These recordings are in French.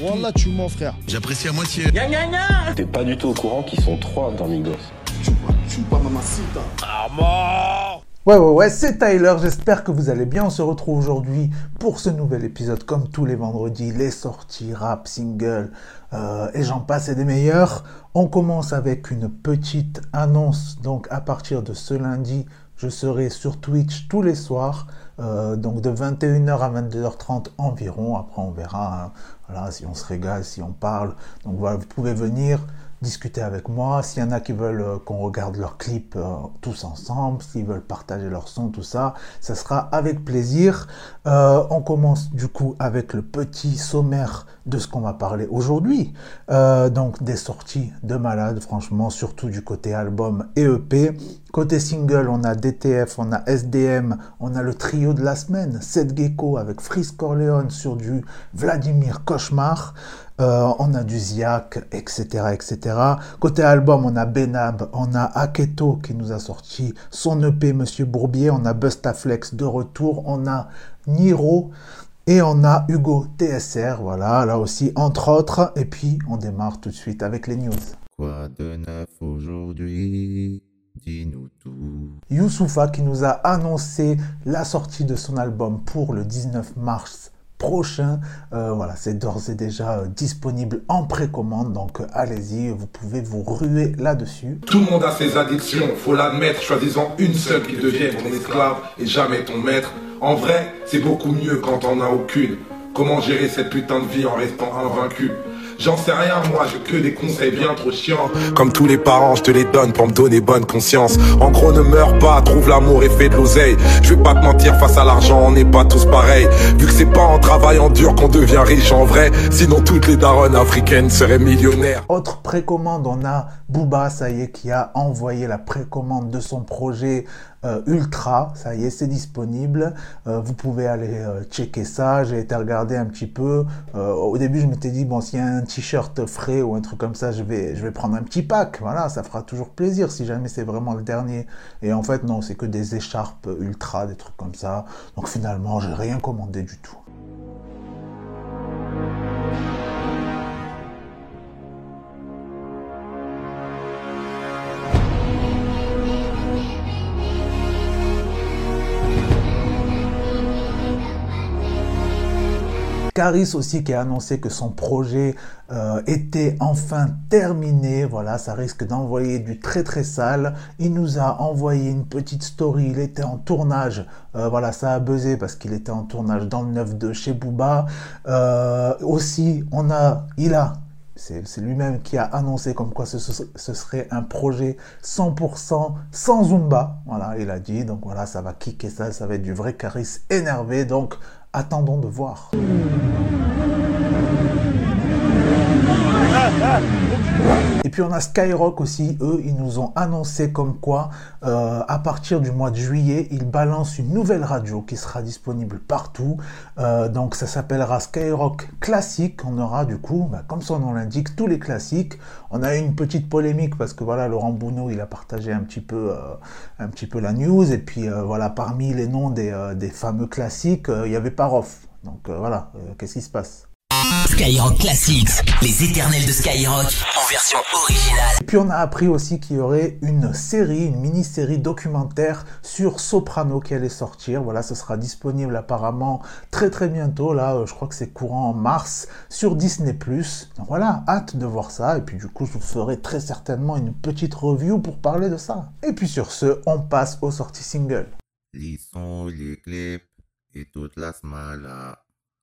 Wallah, tu mens, frère. J'apprécie à moitié. T'es pas du tout au courant qu'ils sont trois dans Migos. Ouais, ouais, ouais, c'est Tyler, j'espère que vous allez bien. On se retrouve aujourd'hui pour ce nouvel épisode, comme tous les vendredis, les sorties, rap, single, euh, et j'en passe et des meilleurs. On commence avec une petite annonce, donc à partir de ce lundi, je serai sur Twitch tous les soirs, euh, donc de 21h à 22h30 environ. Après, on verra hein, voilà, si on se régale, si on parle. Donc voilà, vous pouvez venir discuter avec moi. S'il y en a qui veulent euh, qu'on regarde leurs clips euh, tous ensemble, s'ils veulent partager leur son, tout ça, ça sera avec plaisir. Euh, on commence du coup avec le petit sommaire de ce qu'on va parler aujourd'hui. Donc des sorties de malades, franchement, surtout du côté album et EP. Côté single, on a DTF, on a SDM, on a le trio de la semaine, Seth Gecko avec Freeze Corleone sur du Vladimir Cauchemar. Euh, on a du Ziak, etc., etc. Côté album, on a Benab, on a Aketo qui nous a sorti son EP Monsieur Bourbier, on a Bustaflex de retour, on a Niro et on a Hugo TSR, voilà, là aussi, entre autres. Et puis, on démarre tout de suite avec les news. Quoi de neuf aujourd'hui? Dis-nous tout. Youssoufa qui nous a annoncé la sortie de son album pour le 19 mars prochain. Euh, voilà, c'est d'ores et déjà euh, disponible en précommande, donc euh, allez-y, vous pouvez vous ruer là-dessus. Tout le monde a ses addictions, faut l'admettre, choisissant une seule qui devienne ton esclave et jamais ton maître. En vrai, c'est beaucoup mieux quand on a aucune. Comment gérer cette putain de vie en restant invaincu? J'en sais rien, moi, j'ai que des conseils bien trop chiants. Comme tous les parents, je te les donne pour me donner bonne conscience. En gros, ne meurs pas, trouve l'amour et fais de l'oseille. Je vais pas te mentir, face à l'argent, on n'est pas tous pareils. Vu que c'est pas en travaillant dur qu'on devient riche en vrai. Sinon, toutes les daronnes africaines seraient millionnaires. Autre précommande, on a Booba, ça y est, qui a envoyé la précommande de son projet euh, Ultra, ça y est, c'est disponible. Euh, vous pouvez aller euh, checker ça. J'ai été regarder un petit peu. Au début, je m'étais dit bon, a un t-shirt frais ou un truc comme ça, je vais, je vais prendre un petit pack. Voilà, ça fera toujours plaisir si jamais c'est vraiment le dernier. Et en fait, non, c'est que des écharpes Ultra, des trucs comme ça. Donc finalement, j'ai rien commandé du tout. Caris aussi qui a annoncé que son projet euh, était enfin terminé. Voilà, ça risque d'envoyer du très très sale. Il nous a envoyé une petite story. Il était en tournage. Euh, voilà, ça a buzzé parce qu'il était en tournage dans le 9 de chez Booba. Euh, aussi, on a, il a c'est lui-même qui a annoncé comme quoi ce, serait un projet 100% sans Zumba. Voilà, il a dit. Donc voilà, ça va kicker ça, ça va être du vrai Caris énervé. Donc attendons de voir. Et puis on a Skyrock aussi, eux, ils nous ont annoncé comme quoi, euh, à partir du mois de juillet, ils balancent une nouvelle radio qui sera disponible partout. Euh, donc ça s'appellera Skyrock Classique. On aura du coup, bah, comme son nom l'indique, tous les classiques. On a eu une petite polémique parce que voilà, Laurent Bounot, il a partagé un petit peu, euh, un petit peu la news. Et puis voilà, parmi les noms des, des fameux classiques, il y avait Paroff. Donc voilà, qu'est-ce qui se passe? Skyrock Classics, les éternels de Skyrock en version originale. Et puis on a appris aussi qu'il y aurait une série, une mini-série documentaire sur Soprano qui allait sortir. Voilà, ce sera disponible apparemment très très bientôt. Là, je crois que c'est courant en mars sur Disney+. Donc voilà, hâte de voir ça. Et puis du coup, je vous ferai très certainement une petite review pour parler de ça. Et puis sur ce, on passe aux sorties singles. Les sons, les clips et toute la smala.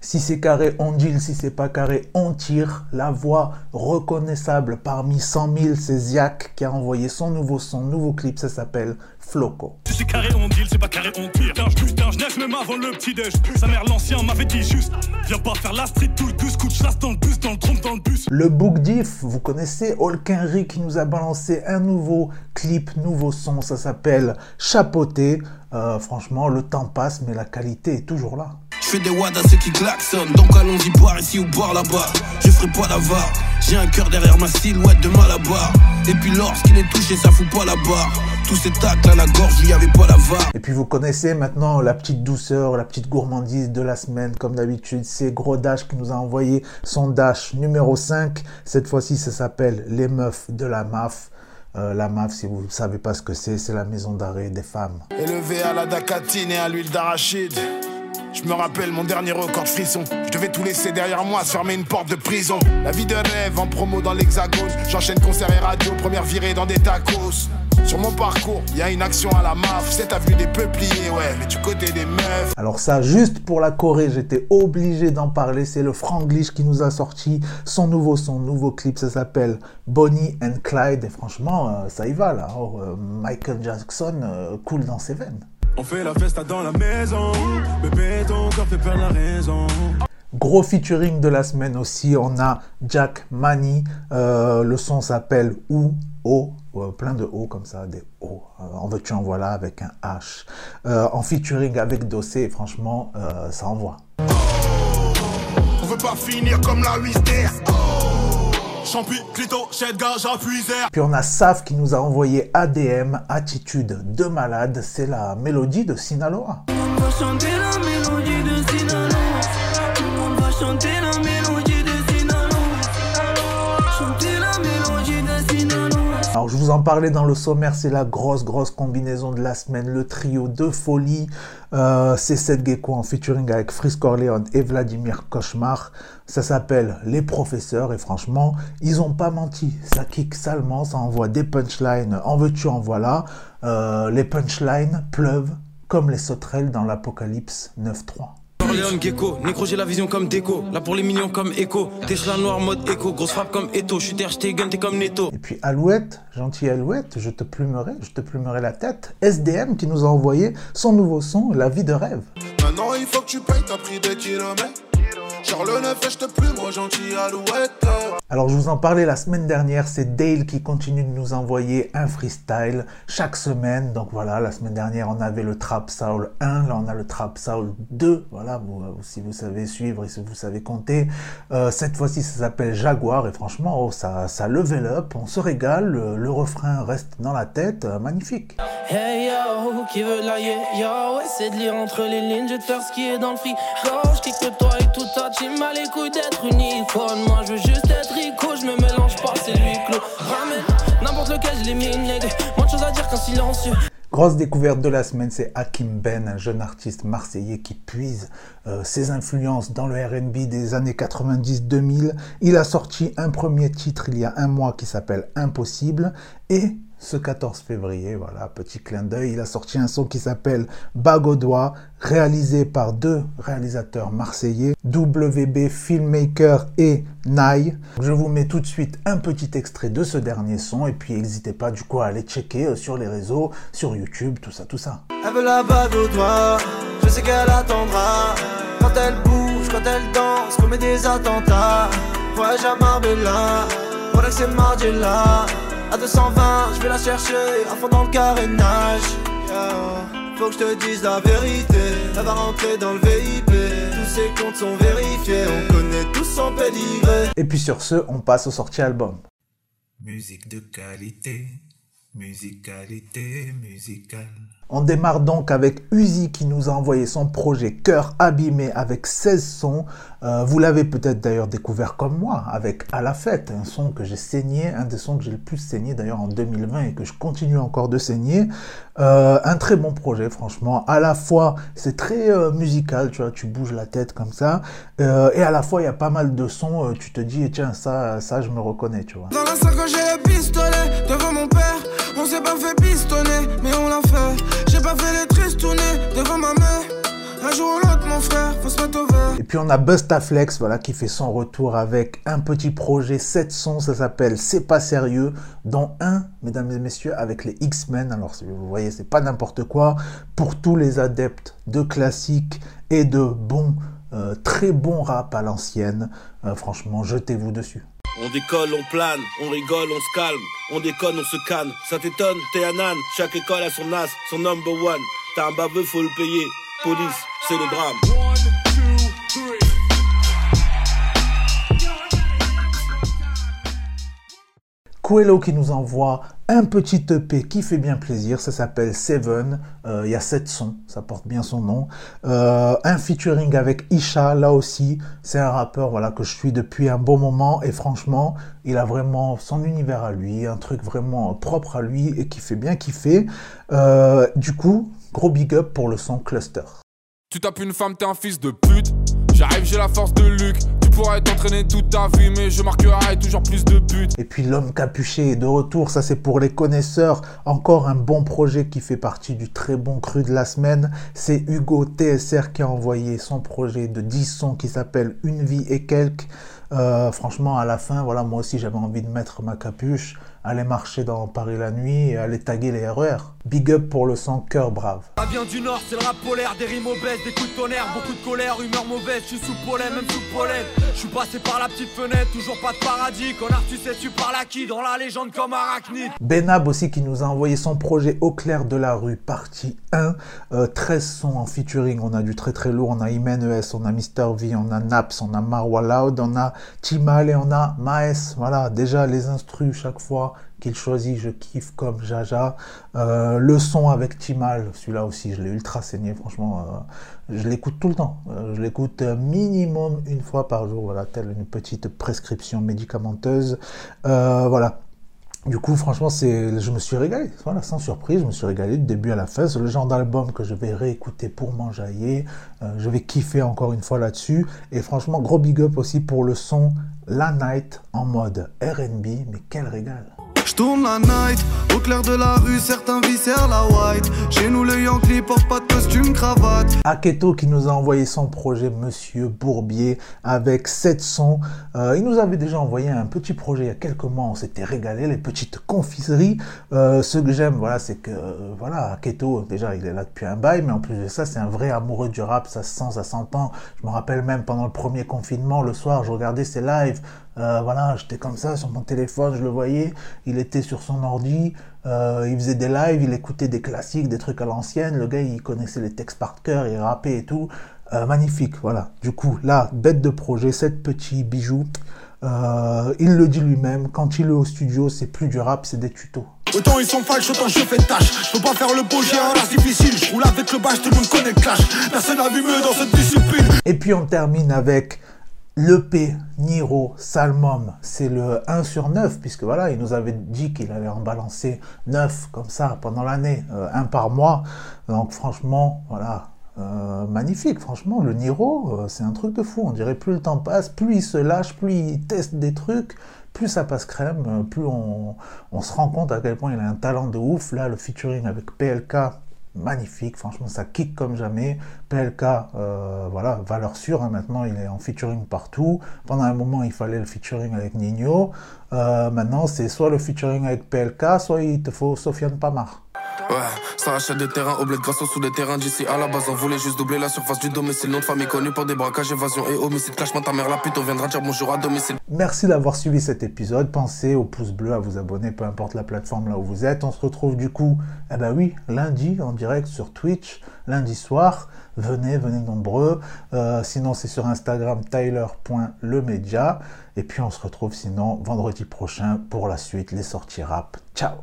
Si c'est carré, on deal. Si c'est pas carré, on tire. La voix reconnaissable parmi 100 000, c'est Ziak qui a envoyé son nouveau son, nouveau clip. Ça s'appelle Floco. Si c'est carré, on deal, c'est pas carré, on tire. Putain, je putain, je naisse même avant le petit déj. Sa mère, l'ancien, m'avait dit juste. Viens pas faire la street, tout le bus, coup de chasse dans le bus, dans le trompe, dans le bus. Le Book Diff, vous connaissez Olkenry qui nous a balancé un nouveau clip, nouveau son. Ça s'appelle Chapeauté. Euh, franchement, le temps passe, mais la qualité est toujours là. Je fais des wads à ceux qui klaxonnent. Donc allons-y boire ici ou boire là-bas. Je ferai pas la var. J'ai un cœur derrière ma silhouette de malabar. Et puis lorsqu'il est touché, ça fout pas la barre. Tous ces tacles à la gorge, lui avait pas la var. Et puis vous connaissez maintenant la petite douceur, la petite gourmandise de la semaine, comme d'habitude. C'est Gros Dash qui nous a envoyé son Dash numéro 5. Cette fois-ci, ça s'appelle Les Meufs de la MAF. Euh, la MAF, si vous ne savez pas ce que c'est, c'est la maison d'arrêt des femmes. Élevé à la dacatine et à l'huile d'arachide. Je me rappelle mon dernier record de frisson. Je devais tout laisser derrière moi, se fermer une porte de prison. La vie de rêve en promo dans l'hexagone. J'enchaîne concert et radio, première virée dans des tacos. Sur mon parcours, il y a une action à la MAF. C'est vu des peupliers, ouais, mais du côté des meufs. Alors ça, juste pour la Corée, j'étais obligé d'en parler. C'est le Franglish qui nous a sorti son nouveau son, nouveau clip. Ça s'appelle Bonnie and Clyde. Et franchement, euh, ça y va là. Oh, euh, Michael Jackson euh, coule dans ses veines. On fait la festa dans la maison, bébé ton corps fait perdre la raison. Gros featuring de la semaine aussi, on a Jack Mani, le son s'appelle Ou O, plein de O comme ça, des O. en veux-tu en voilà avec un H. en featuring avec Dossé, franchement, ça envoie. On veut pas finir comme la puis on a Saf qui nous a envoyé ADM, Attitude de malade. C'est la mélodie de Sinaloa. On va chanter la mélodie de Sinaloa. On va chanter la mélodie Alors je vous en parlais dans le sommaire, c'est la grosse grosse combinaison de la semaine, le trio de folie. Euh, c'est Seth Gecko en featuring avec Fris Corleone et Vladimir Cauchemar. Ça s'appelle Les Professeurs et franchement, ils ont pas menti. Ça kick salement, ça envoie des punchlines. En veux-tu, en voilà. Euh, les punchlines pleuvent comme les sauterelles dans l'Apocalypse 9.3. Léon Gecko, Nécro j'ai la vision comme déco, là pour les millions comme écho, Tesla noir mode écho, grosse frappe comme Eto, je suis terre, gun, t'es comme Neto. Et puis Alouette, gentil Alouette, je te plumerai, je te plumerai la tête. SDM qui nous a envoyé son nouveau son, La vie de rêve. Maintenant il faut que tu payes ta prix de kilomètres. Alors je vous en parlais la semaine dernière, c'est Dale qui continue de nous envoyer un freestyle chaque semaine. Donc voilà, la semaine dernière on avait le Trap Soul 1, là on a le Trap Soul 2. Voilà, vous, euh, si vous savez suivre et si vous savez compter. Euh, cette fois-ci ça s'appelle Jaguar et franchement oh, ça, ça level up, on se régale, le, refrain reste dans la tête, euh, magnifique. Hey yo, qui veut la yo, essaie de lire entre les lignes, je vais te faire ce qui est dans le free. je kick toi et tout les couilles d'être. Moi je veux juste être je me mélange pas, c'est lui. Ramène n'importe lequel, je à dire qu'un silencieux. Grosse découverte de la semaine, c'est Hakim Ben, un jeune artiste marseillais qui puise euh, ses influences dans le RB des années 90-2000. Il a sorti un premier titre il y a un mois qui s'appelle Impossible et ce 14 février, voilà, petit clin d'œil, il a sorti un son qui s'appelle Bagodois, réalisé par deux réalisateurs marseillais, WB Filmmaker et Nai. Je vous mets tout de suite un petit extrait de ce dernier son et puis n'hésitez pas du coup à aller checker euh, sur les réseaux, sur YouTube, tout ça, tout ça. À 220, je vais la chercher à fond dans le carénage. Faut que je te dise la vérité. Elle va rentrer dans le VIP. Tous ses comptes sont vérifiés. On connaît tous son pédigré. Et puis sur ce, on passe aux sorties albums. Musique de qualité, musicalité musicale. On démarre donc avec Uzi qui nous a envoyé son projet Cœur abîmé avec 16 sons. Euh, vous l'avez peut-être d'ailleurs découvert comme moi avec À la fête, un son que j'ai saigné, un des sons que j'ai le plus saigné d'ailleurs en 2020 et que je continue encore de saigner. Euh, un très bon projet franchement. À la fois c'est très euh, musical, tu vois, tu bouges la tête comme ça. et à la fois il y a pas mal de sons, tu te dis tiens ça, ça je me reconnais, tu vois. Dans la salle Et puis on a Bustaflex, voilà, qui fait son retour avec un petit projet, 7 sons, ça s'appelle C'est pas sérieux, dont un, mesdames et messieurs, avec les X-Men. Alors vous voyez, c'est pas n'importe quoi. Pour tous les adeptes de classiques et de bons, euh, très bons rap à l'ancienne, euh, franchement, jetez-vous dessus. On décolle, on plane, on rigole, on se calme, on déconne, on se canne. Ça t'étonne, t'es un âne, chaque école a son as, son number one. T'as un baveux, faut le payer. Police, c'est le drame. Coelho qui nous envoie un petit EP qui fait bien plaisir, ça s'appelle Seven, euh, il y a sept sons, ça porte bien son nom. Euh, un featuring avec Isha, là aussi, c'est un rappeur voilà, que je suis depuis un bon moment et franchement, il a vraiment son univers à lui, un truc vraiment propre à lui et qui fait bien kiffer. Euh, du coup, gros big up pour le son Cluster. Tu tapes une femme, t'es un fils de pute. J'arrive, j'ai la force de Luc. Je marquerai toujours plus de buts. Et puis l'homme capuché est de retour, ça c'est pour les connaisseurs. Encore un bon projet qui fait partie du très bon cru de la semaine. C'est Hugo TSR qui a envoyé son projet de 10 sons qui s'appelle Une vie et quelques. Euh, franchement, à la fin, voilà, moi aussi j'avais envie de mettre ma capuche, aller marcher dans Paris la nuit et aller taguer les RER. Big up pour le son cœur brave. Vient du nord, c'est le rap polaire, des rimes obèses, des coups de tonnerre, beaucoup de colère, humeur mauvaise, je suis sous pollen, même sous pollen. Je suis passé par la petite fenêtre, toujours pas de paradis. Connard, tu sais, tu parles à qui Dans la légende comme arachnide. Benab aussi qui nous a envoyé son projet Au clair de la rue, partie 1. 13 sons en featuring, on a du très très lourd, on a Imen ES, on a Mr V, on a Naps, on a Marwa Loud, on a Timal et on a Maes. Voilà, déjà les instrus chaque fois qu'il choisit, je kiffe comme Jaja. Euh, le son avec Timal, celui-là aussi, je l'ai ultra saigné, franchement, euh, je l'écoute tout le temps. Euh, je l'écoute minimum une fois par jour, voilà, telle une petite prescription médicamenteuse. voilà. Du coup, franchement, je me suis régalé. Voilà, sans surprise, je me suis régalé du début à la fin. C'est le genre d'album que je vais réécouter pour m'enjailler. je vais kiffer encore une fois là-dessus. Et franchement, gros big up aussi pour le son La Night en mode R&B. Mais quel régal! Tourne la night, au clair de la rue, certains viscèrent la white. Chez nous, le Yankee porte pas de costume, cravate. Aketo qui nous a envoyé son projet Monsieur Bourbier avec 7 sons. Euh, il nous avait déjà envoyé un petit projet il y a quelques mois, on s'était régalé, les petites confiseries. Euh, ce que j'aime, voilà, c'est que, euh, voilà, Aketo, déjà, il est là depuis un bail, mais en plus de ça, c'est un vrai amoureux du rap, ça se sent, ça s'entend. Je me rappelle même pendant le premier confinement, le soir, je regardais ses lives. Euh, voilà, j'étais comme ça sur mon téléphone, je le voyais. Il était sur son ordi, euh, il faisait des lives, il écoutait des classiques, des trucs à l'ancienne. Le gars, il connaissait les textes par cœur, il rappait et tout. Euh, magnifique, voilà. Du coup, là, bête de projet, sept petits bijoux. il le dit lui-même, quand il est au studio, c'est plus du rap, c'est des tutos. Autant ils sont falches, autant je fais tâche. Je peux pas faire le beau, j'ai un ras difficile. Je roule avec le bâche, tout le monde connaît le clash. Personne n'a vu mieux dans cette discipline. Et puis on termine avec L'EP Niro Salmom, c'est le 1 sur 9, puisque voilà, il nous avait dit qu'il allait en balancer 9 comme ça pendant l'année, euh, un par mois. Donc franchement, voilà, euh, magnifique. Franchement, le Niro, euh, c'est un truc de fou. On dirait plus le temps passe, plus il se lâche, plus il teste des trucs, plus ça passe crème, plus on se rend compte à quel point il a un talent de ouf. Là, le featuring avec PLK, magnifique, franchement ça kick comme jamais. PLK, euh, voilà, valeur sûre, hein. maintenant il est en featuring partout. Pendant un moment il fallait le featuring avec Nino. Euh, maintenant c'est soit le featuring avec PLK, soit il te faut Sofiane Pamar. Ouais, ça achète des terrains au bled grâce aux sous des terrains d'ici à la base. On voulait juste doubler la surface du domicile. Nom de famille connu pour des braquages, évasion et homicide. Clashement ta mère la pute, on viendra dire bonjour à domicile. Merci d'avoir suivi cet épisode. Pensez au pouce bleu, à vous abonner, peu importe la plateforme là où vous êtes. On se retrouve du coup, eh ben oui, lundi en direct sur Twitch, lundi soir. Venez, venez nombreux. Euh, sinon, c'est sur Instagram tyler.lemedia. Et puis, on se retrouve sinon vendredi prochain pour la suite, les sorties rap. Ciao